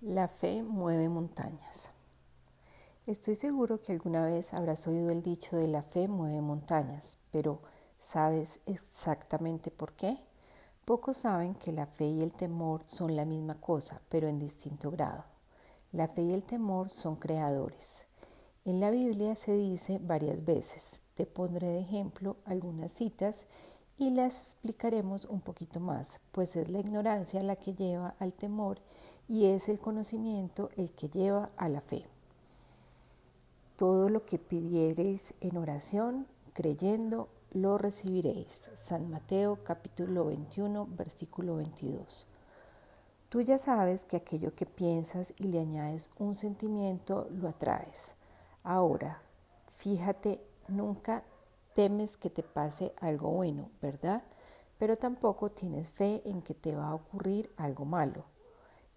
La fe mueve montañas. Estoy seguro que alguna vez habrás oído el dicho de la fe mueve montañas, pero ¿sabes exactamente por qué? Pocos saben que la fe y el temor son la misma cosa, pero en distinto grado. La fe y el temor son creadores. En la Biblia se dice varias veces, te pondré de ejemplo algunas citas y las explicaremos un poquito más, pues es la ignorancia la que lleva al temor y es el conocimiento el que lleva a la fe. Todo lo que pidiereis en oración, creyendo, lo recibiréis. San Mateo capítulo 21, versículo 22. Tú ya sabes que aquello que piensas y le añades un sentimiento, lo atraes. Ahora, fíjate, nunca temes que te pase algo bueno, ¿verdad? Pero tampoco tienes fe en que te va a ocurrir algo malo.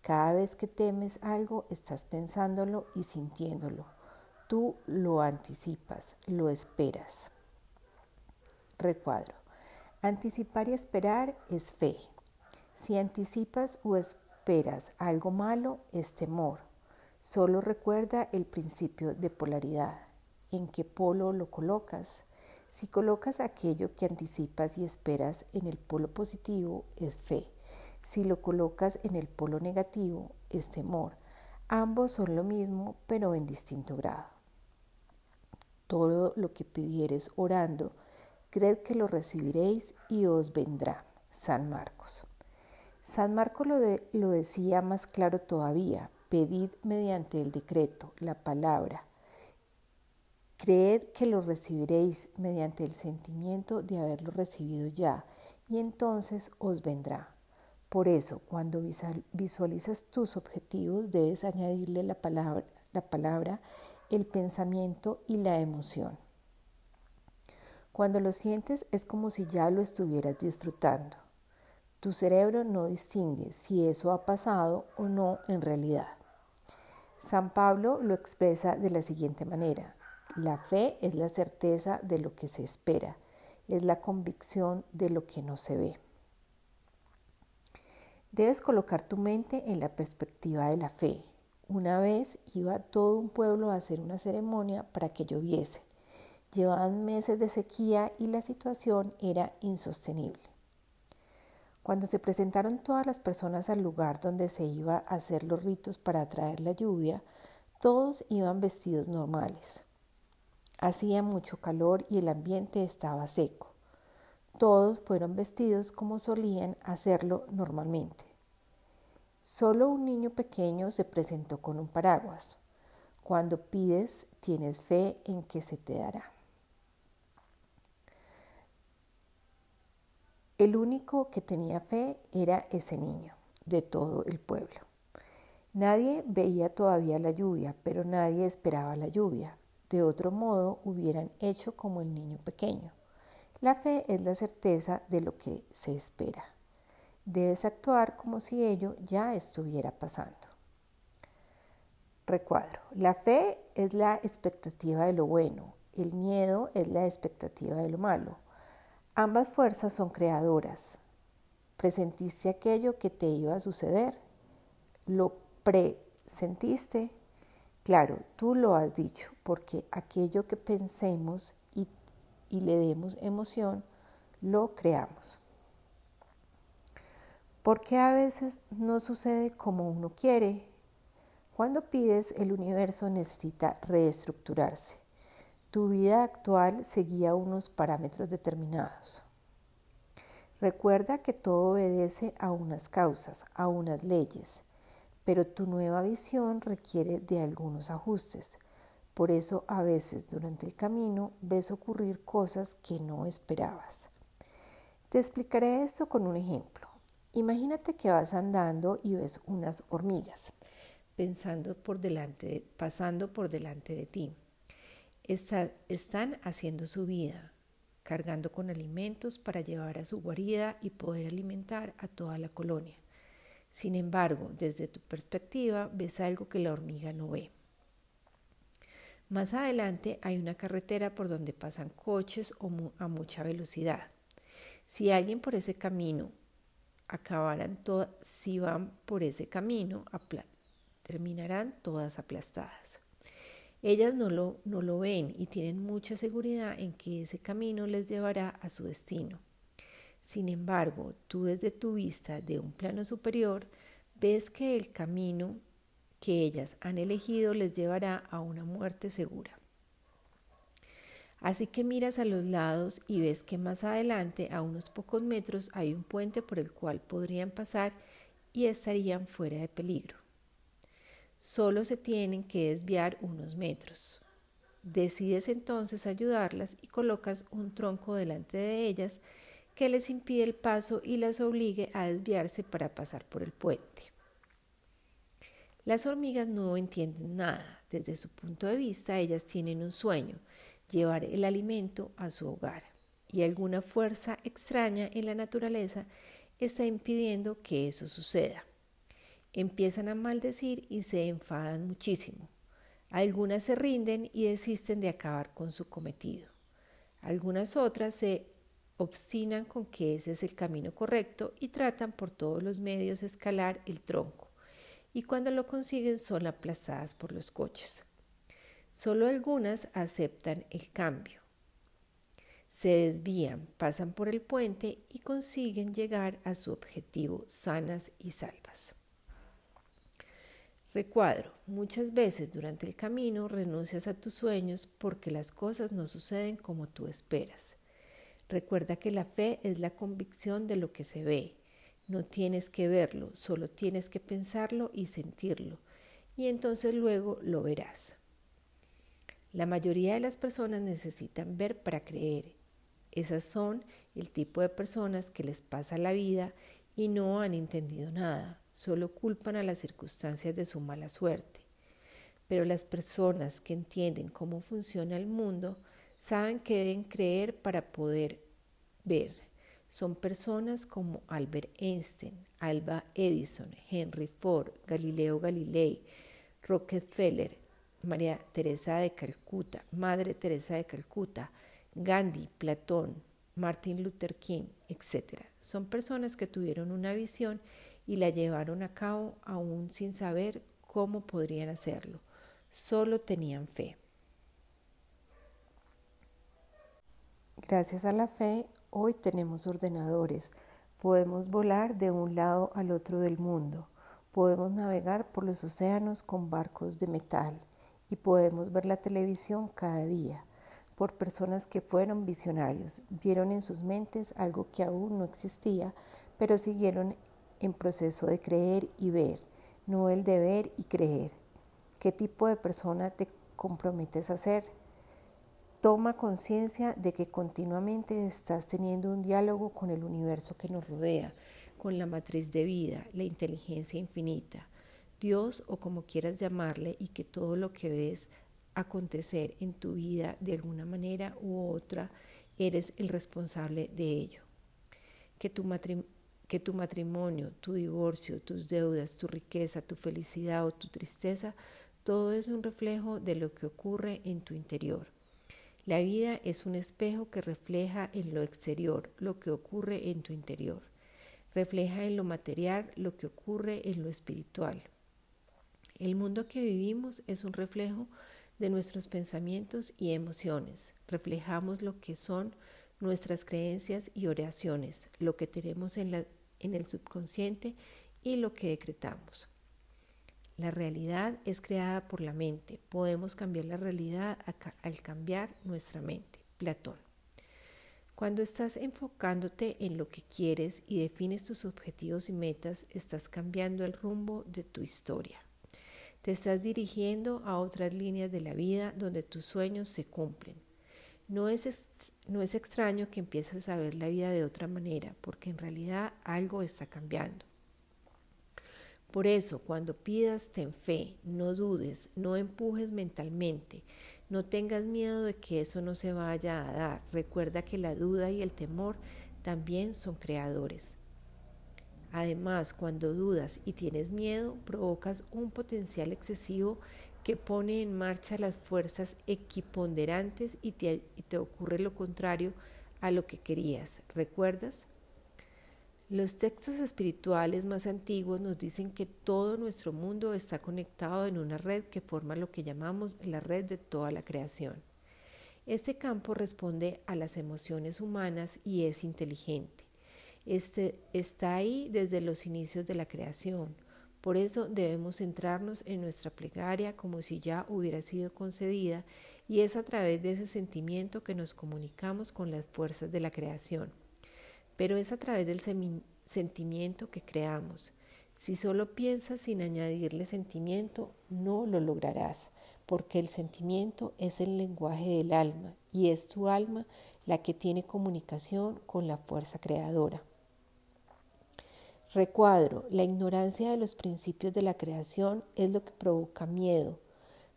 Cada vez que temes algo, estás pensándolo y sintiéndolo. Tú lo anticipas, lo esperas. Recuadro. Anticipar y esperar es fe. Si anticipas o esperas algo malo, es temor. Solo recuerda el principio de polaridad. ¿En qué polo lo colocas? Si colocas aquello que anticipas y esperas en el polo positivo, es fe. Si lo colocas en el polo negativo, es temor. Ambos son lo mismo, pero en distinto grado. Todo lo que pidieres orando, creed que lo recibiréis y os vendrá. San Marcos. San Marcos lo, lo decía más claro todavía. Pedid mediante el decreto, la palabra. Creed que lo recibiréis mediante el sentimiento de haberlo recibido ya, y entonces os vendrá. Por eso, cuando visualizas tus objetivos, debes añadirle la palabra, la palabra, el pensamiento y la emoción. Cuando lo sientes es como si ya lo estuvieras disfrutando. Tu cerebro no distingue si eso ha pasado o no en realidad. San Pablo lo expresa de la siguiente manera. La fe es la certeza de lo que se espera, es la convicción de lo que no se ve. Debes colocar tu mente en la perspectiva de la fe. Una vez iba todo un pueblo a hacer una ceremonia para que lloviese. Llevaban meses de sequía y la situación era insostenible. Cuando se presentaron todas las personas al lugar donde se iba a hacer los ritos para atraer la lluvia, todos iban vestidos normales. Hacía mucho calor y el ambiente estaba seco. Todos fueron vestidos como solían hacerlo normalmente. Solo un niño pequeño se presentó con un paraguas. Cuando pides, tienes fe en que se te dará. El único que tenía fe era ese niño de todo el pueblo. Nadie veía todavía la lluvia, pero nadie esperaba la lluvia. De otro modo hubieran hecho como el niño pequeño. La fe es la certeza de lo que se espera. Debes actuar como si ello ya estuviera pasando. Recuadro. La fe es la expectativa de lo bueno, el miedo es la expectativa de lo malo. Ambas fuerzas son creadoras. ¿Presentiste aquello que te iba a suceder? ¿Lo presentiste? Claro, tú lo has dicho, porque aquello que pensemos y le demos emoción, lo creamos. Porque a veces no sucede como uno quiere. Cuando pides, el universo necesita reestructurarse. Tu vida actual seguía unos parámetros determinados. Recuerda que todo obedece a unas causas, a unas leyes, pero tu nueva visión requiere de algunos ajustes. Por eso a veces durante el camino ves ocurrir cosas que no esperabas. Te explicaré esto con un ejemplo. Imagínate que vas andando y ves unas hormigas pensando por delante, pasando por delante de ti. están haciendo su vida, cargando con alimentos para llevar a su guarida y poder alimentar a toda la colonia. Sin embargo, desde tu perspectiva ves algo que la hormiga no ve. Más adelante hay una carretera por donde pasan coches a mucha velocidad. Si alguien por ese camino acabaran si van por ese camino, terminarán todas aplastadas. Ellas no lo, no lo ven y tienen mucha seguridad en que ese camino les llevará a su destino. Sin embargo, tú desde tu vista de un plano superior ves que el camino que ellas han elegido les llevará a una muerte segura. Así que miras a los lados y ves que más adelante, a unos pocos metros, hay un puente por el cual podrían pasar y estarían fuera de peligro. Solo se tienen que desviar unos metros. Decides entonces ayudarlas y colocas un tronco delante de ellas que les impide el paso y las obligue a desviarse para pasar por el puente. Las hormigas no entienden nada. Desde su punto de vista, ellas tienen un sueño, llevar el alimento a su hogar. Y alguna fuerza extraña en la naturaleza está impidiendo que eso suceda. Empiezan a maldecir y se enfadan muchísimo. Algunas se rinden y desisten de acabar con su cometido. Algunas otras se obstinan con que ese es el camino correcto y tratan por todos los medios escalar el tronco y cuando lo consiguen son aplazadas por los coches. Solo algunas aceptan el cambio. Se desvían, pasan por el puente y consiguen llegar a su objetivo sanas y salvas. Recuadro, muchas veces durante el camino renuncias a tus sueños porque las cosas no suceden como tú esperas. Recuerda que la fe es la convicción de lo que se ve, no tienes que verlo, solo tienes que pensarlo y sentirlo, y entonces luego lo verás. La mayoría de las personas necesitan ver para creer. Esas son el tipo de personas que les pasa la vida y no han entendido nada, solo culpan a las circunstancias de su mala suerte. Pero las personas que entienden cómo funciona el mundo saben que deben creer para poder ver son personas como Albert Einstein, Alba Edison, Henry Ford, Galileo Galilei, Rockefeller, María Teresa de Calcuta, Madre Teresa de Calcuta, Gandhi, Platón, Martin Luther King, etc. Son personas que tuvieron una visión y la llevaron a cabo aún sin saber cómo podrían hacerlo. Solo tenían fe. Gracias a la fe, hoy tenemos ordenadores, podemos volar de un lado al otro del mundo, podemos navegar por los océanos con barcos de metal y podemos ver la televisión cada día por personas que fueron visionarios, vieron en sus mentes algo que aún no existía, pero siguieron en proceso de creer y ver, no el de ver y creer. ¿Qué tipo de persona te comprometes a ser? Toma conciencia de que continuamente estás teniendo un diálogo con el universo que nos rodea, con la matriz de vida, la inteligencia infinita, Dios o como quieras llamarle, y que todo lo que ves acontecer en tu vida de alguna manera u otra, eres el responsable de ello. Que tu, que tu matrimonio, tu divorcio, tus deudas, tu riqueza, tu felicidad o tu tristeza, todo es un reflejo de lo que ocurre en tu interior. La vida es un espejo que refleja en lo exterior lo que ocurre en tu interior. Refleja en lo material lo que ocurre en lo espiritual. El mundo que vivimos es un reflejo de nuestros pensamientos y emociones. Reflejamos lo que son nuestras creencias y oraciones, lo que tenemos en, en el subconsciente y lo que decretamos. La realidad es creada por la mente. Podemos cambiar la realidad al cambiar nuestra mente. Platón. Cuando estás enfocándote en lo que quieres y defines tus objetivos y metas, estás cambiando el rumbo de tu historia. Te estás dirigiendo a otras líneas de la vida donde tus sueños se cumplen. No es, no es extraño que empieces a ver la vida de otra manera, porque en realidad algo está cambiando. Por eso, cuando pidas, ten fe, no dudes, no empujes mentalmente, no tengas miedo de que eso no se vaya a dar. Recuerda que la duda y el temor también son creadores. Además, cuando dudas y tienes miedo, provocas un potencial excesivo que pone en marcha las fuerzas equiponderantes y te, ocurre lo contrario a lo que querías. ¿Recuerdas? Los textos espirituales más antiguos nos dicen que todo nuestro mundo está conectado en una red que forma lo que llamamos la red de toda la creación. Este campo responde a las emociones humanas y es inteligente. Este está ahí desde los inicios de la creación. Por eso debemos centrarnos en nuestra plegaria como si ya hubiera sido concedida y es a través de ese sentimiento que nos comunicamos con las fuerzas de la creación pero es a través del sentimiento que creamos. Si solo piensas sin añadirle sentimiento, no lo lograrás, porque el sentimiento es el lenguaje del alma y es tu alma la que tiene comunicación con la fuerza creadora. Recuadro, la ignorancia de los principios de la creación es lo que provoca miedo,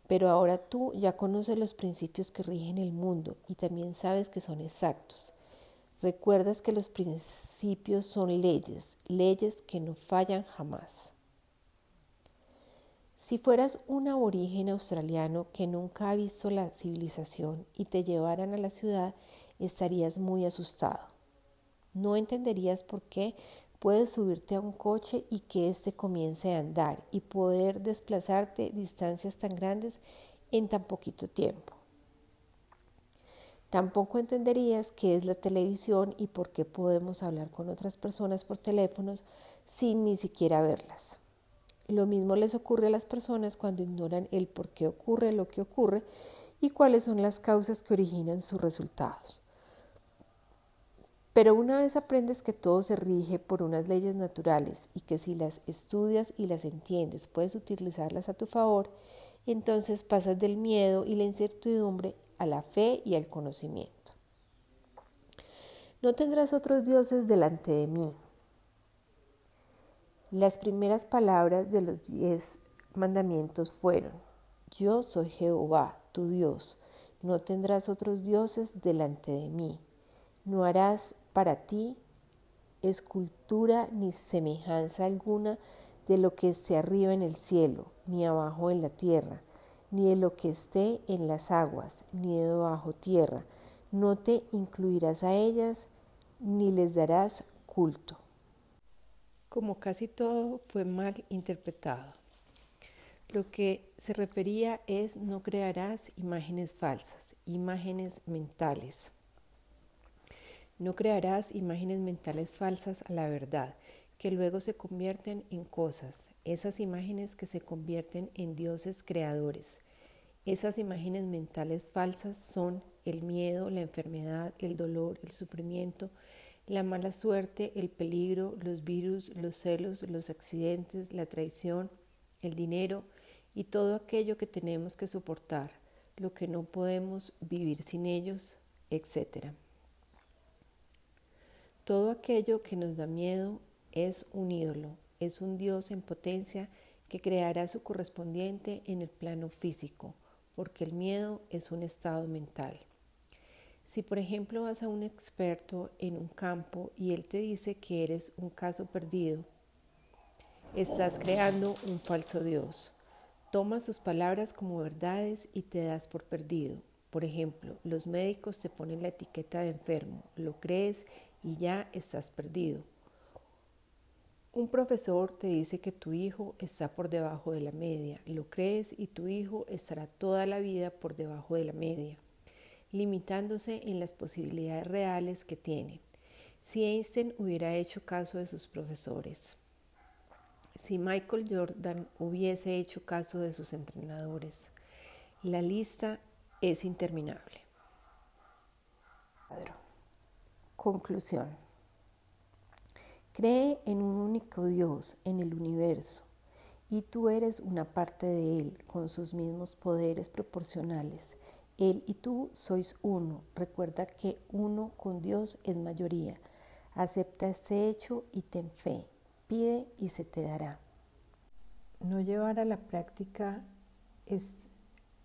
pero ahora tú ya conoces los principios que rigen el mundo y también sabes que son exactos. Recuerdas que los principios son leyes, leyes que no fallan jamás. Si fueras un aborigen australiano que nunca ha visto la civilización y te llevaran a la ciudad, estarías muy asustado. No entenderías por qué puedes subirte a un coche y que éste comience a andar y poder desplazarte distancias tan grandes en tan poquito tiempo. Tampoco entenderías qué es la televisión y por qué podemos hablar con otras personas por teléfonos sin ni siquiera verlas. Lo mismo les ocurre a las personas cuando ignoran el por qué ocurre lo que ocurre y cuáles son las causas que originan sus resultados. Pero una vez aprendes que todo se rige por unas leyes naturales y que si las estudias y las entiendes puedes utilizarlas a tu favor, entonces pasas del miedo y la incertidumbre a la fe y al conocimiento. No tendrás otros dioses delante de mí. Las primeras palabras de los diez mandamientos fueron, yo soy Jehová, tu Dios, no tendrás otros dioses delante de mí, no harás para ti escultura ni semejanza alguna de lo que esté arriba en el cielo, ni abajo en la tierra, ni de lo que esté en las aguas, ni de bajo tierra. No te incluirás a ellas, ni les darás culto. Como casi todo fue mal interpretado. Lo que se refería es no crearás imágenes falsas, imágenes mentales. No crearás imágenes mentales falsas a la verdad, que luego se convierten en cosas, esas imágenes que se convierten en dioses creadores. Esas imágenes mentales falsas son el miedo, la enfermedad, el dolor, el sufrimiento, la mala suerte, el peligro, los virus, los celos, los accidentes, la traición, el dinero y todo aquello que tenemos que soportar, lo que no podemos vivir sin ellos, etc. Todo aquello que nos da miedo es un ídolo, es un Dios en potencia que creará su correspondiente en el plano físico porque el miedo es un estado mental. Si por ejemplo vas a un experto en un campo y él te dice que eres un caso perdido, estás creando un falso Dios. Toma sus palabras como verdades y te das por perdido. Por ejemplo, los médicos te ponen la etiqueta de enfermo, lo crees y ya estás perdido. Un profesor te dice que tu hijo está por debajo de la media, lo crees y tu hijo estará toda la vida por debajo de la media, limitándose en las posibilidades reales que tiene. Si Einstein hubiera hecho caso de sus profesores, si Michael Jordan hubiese hecho caso de sus entrenadores, la lista es interminable. Conclusión. Cree en un único Dios, en el universo, y tú eres una parte de Él con sus mismos poderes proporcionales. Él y tú sois uno. Recuerda que uno con Dios es mayoría. Acepta este hecho y ten fe. Pide y se te dará. No llevar a la práctica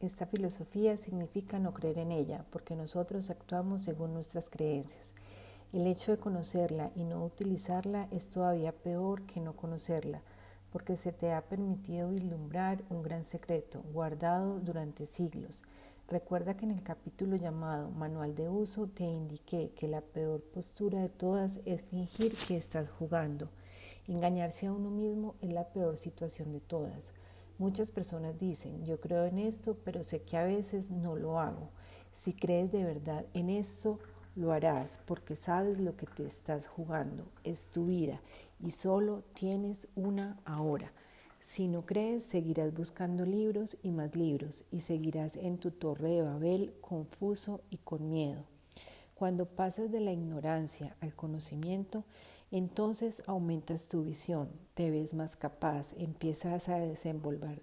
esta filosofía significa no creer en ella, porque nosotros actuamos según nuestras creencias. El hecho de conocerla y no utilizarla es todavía peor que no conocerla, porque se te ha permitido vislumbrar un gran secreto guardado durante siglos, Recuerda que en el capítulo llamado Manual de Uso te indiqué que la peor postura de todas es fingir que estás jugando. Engañarse a uno mismo es la peor situación de todas. Muchas personas dicen, yo creo en esto, pero sé que a veces no lo hago. Si crees de verdad en esto, lo harás porque sabes lo que te estás jugando. Es tu vida y solo tienes una ahora. Si no crees, seguirás buscando libros y más libros y seguirás en tu torre de Babel confuso y con miedo. Cuando pasas de la ignorancia al conocimiento, entonces aumentas tu visión, te ves más capaz, empiezas a desempolvar,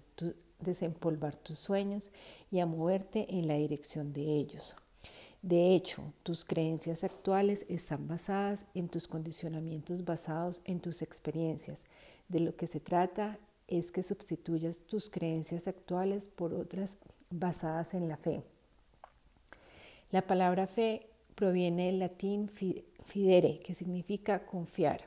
tus sueños y a moverte en la dirección de ellos. De hecho, tus creencias actuales están basadas en tus condicionamientos basados en tus experiencias. De lo que se trata es que sustituyas tus creencias actuales por otras basadas en la fe. La palabra fe proviene del latín fidere, que significa confiar.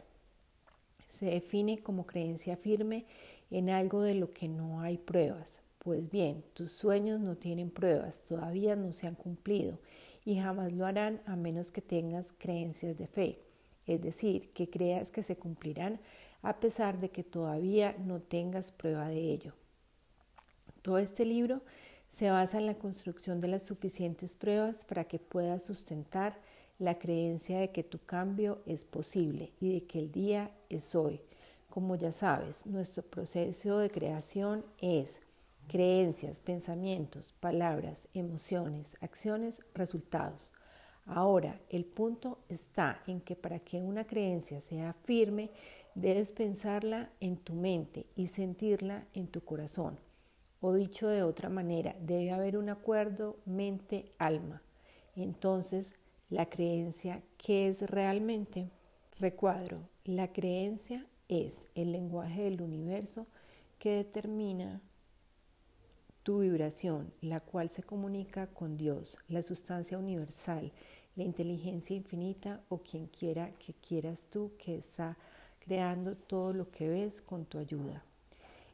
Se define como creencia firme en algo de lo que no hay pruebas. Pues bien, tus sueños no tienen pruebas, todavía no se han cumplido y jamás lo harán a menos que tengas creencias de fe, es decir, que creas que se cumplirán a pesar de que todavía no tengas prueba de ello. Todo este libro se basa en la construcción de las suficientes pruebas para que puedas sustentar la creencia de que tu cambio es posible y de que el día es hoy. Como ya sabes, nuestro proceso de creación es creencias, pensamientos, palabras, emociones, acciones, resultados. Ahora, el punto está en que para que una creencia sea firme, debes pensarla en tu mente y sentirla en tu corazón. O dicho de otra manera, debe haber un acuerdo mente-alma. Entonces, la creencia, ¿qué es realmente? Recuadro, la creencia es el lenguaje del universo que determina tu vibración, la cual se comunica con Dios, la sustancia universal, la inteligencia infinita o quien quiera que quieras tú que está creando todo lo que ves con tu ayuda.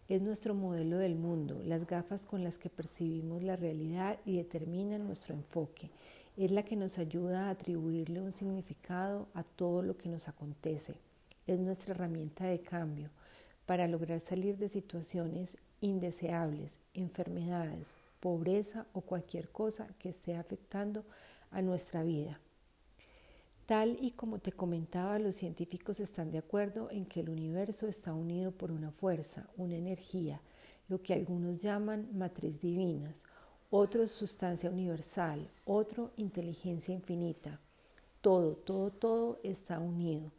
Es nuestro modelo del mundo, las gafas con las que percibimos la realidad y determinan nuestro enfoque. Es la que nos ayuda a atribuirle un significado a todo lo que nos acontece. Es nuestra herramienta de cambio para lograr salir de situaciones indeseables, enfermedades, pobreza o cualquier cosa que esté afectando a nuestra vida. Tal y como te comentaba, los científicos están de acuerdo en que el universo está unido por una fuerza, una energía, lo que algunos llaman matriz divinas, otros sustancia universal, otro inteligencia infinita. Todo, todo, todo está unido.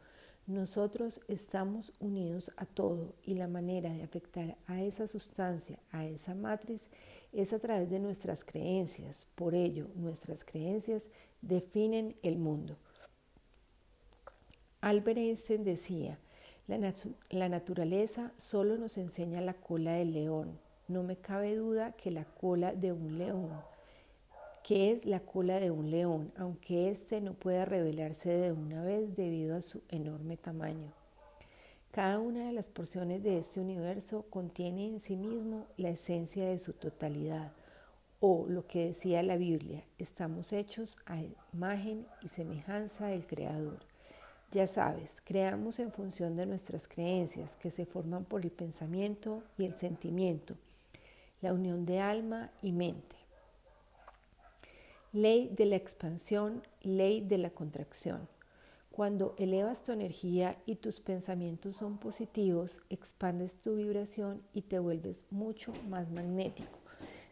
Nosotros estamos unidos a todo y la manera de afectar a esa sustancia, a esa matriz, es a través de nuestras creencias. Por ello, nuestras creencias definen el mundo. Albert Einstein decía, la, naturaleza solo nos enseña la cola del león. No me cabe duda que la cola de un león, que es la cola de un león, aunque éste no pueda revelarse de una vez debido a su enorme tamaño. Cada una de las porciones de este universo contiene en sí mismo la esencia de su totalidad, o lo que decía la Biblia, estamos hechos a imagen y semejanza del Creador. Ya sabes, creamos en función de nuestras creencias que se forman por el pensamiento y el sentimiento, la unión de alma y mente. Ley de la expansión, ley de la contracción. Cuando elevas tu energía y tus pensamientos son positivos, expandes tu vibración y te vuelves mucho más magnético.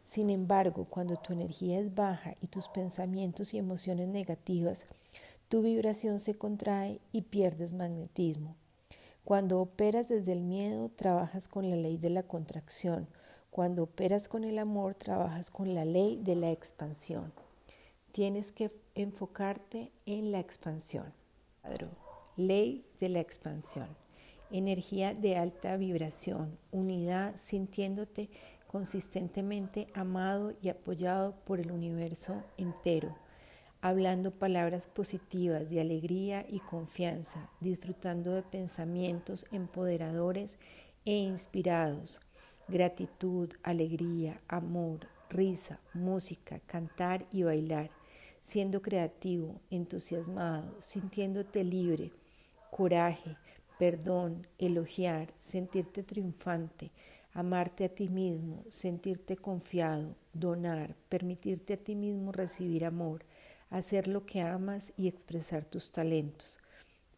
Sin embargo, cuando tu energía es baja y tus pensamientos y emociones negativas tu vibración se contrae y pierdes magnetismo. Cuando operas desde el miedo, trabajas con la ley de la contracción. Cuando operas con el amor, trabajas con la ley de la expansión. Tienes que enfocarte en la expansión. Ley de la expansión. Energía de alta vibración, unidad sintiéndote consistentemente amado y apoyado por el universo entero hablando palabras positivas de alegría y confianza, disfrutando de pensamientos empoderadores e inspirados, gratitud, alegría, amor, risa, música, cantar y bailar, siendo creativo, entusiasmado, sintiéndote libre, coraje, perdón, elogiar, sentirte triunfante, amarte a ti mismo, sentirte confiado, donar, permitirte a ti mismo recibir amor, hacer lo que amas y expresar tus talentos,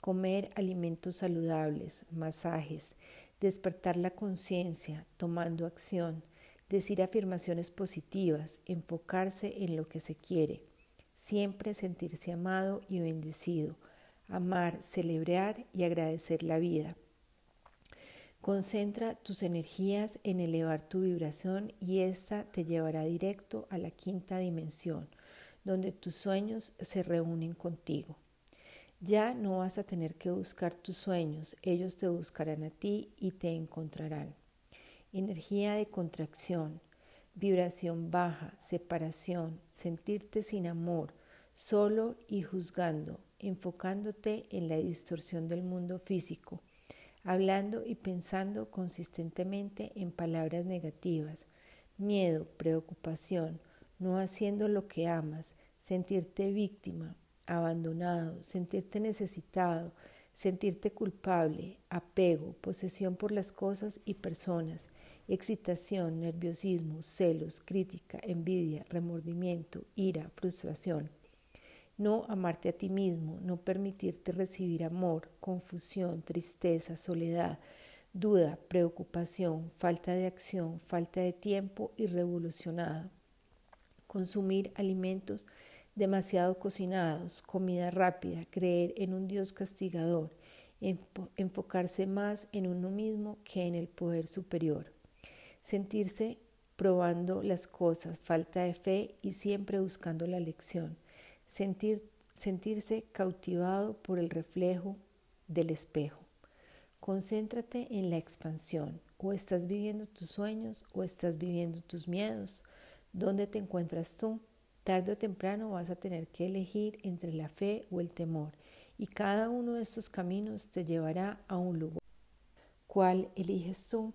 comer alimentos saludables, masajes, despertar la conciencia tomando acción, decir afirmaciones positivas, enfocarse en lo que se quiere, siempre sentirse amado y bendecido, amar, celebrar y agradecer la vida. Concentra tus energías en elevar tu vibración y esta te llevará directo a la quinta dimensión, donde tus sueños se reúnen contigo. Ya no vas a tener que buscar tus sueños, ellos te buscarán a ti y te encontrarán. Energía de contracción, vibración baja, separación, sentirte sin amor, solo y juzgando, enfocándote en la distorsión del mundo físico, hablando y pensando consistentemente en palabras negativas, miedo, preocupación, no haciendo lo que amas, sentirte víctima, abandonado, sentirte necesitado, sentirte culpable, apego, posesión por las cosas y personas, excitación, nerviosismo, celos, crítica, envidia, remordimiento, ira, frustración. No amarte a ti mismo, no permitirte recibir amor, confusión, tristeza, soledad, duda, preocupación, falta de acción, falta de tiempo y revolucionado. Consumir alimentos demasiado cocinados, comida rápida, creer en un Dios castigador, enfocarse más en uno mismo que en el poder superior, sentirse probando las cosas, falta de fe y siempre buscando la lección sentir, sentirse cautivado por el reflejo del espejo. Concéntrate en la expansión. O estás viviendo tus sueños o estás viviendo tus miedos. ¿Dónde te encuentras tú? Tarde o temprano vas a tener que elegir entre la fe o el temor. Y cada uno de estos caminos te llevará a un lugar. ¿Cuál eliges tú?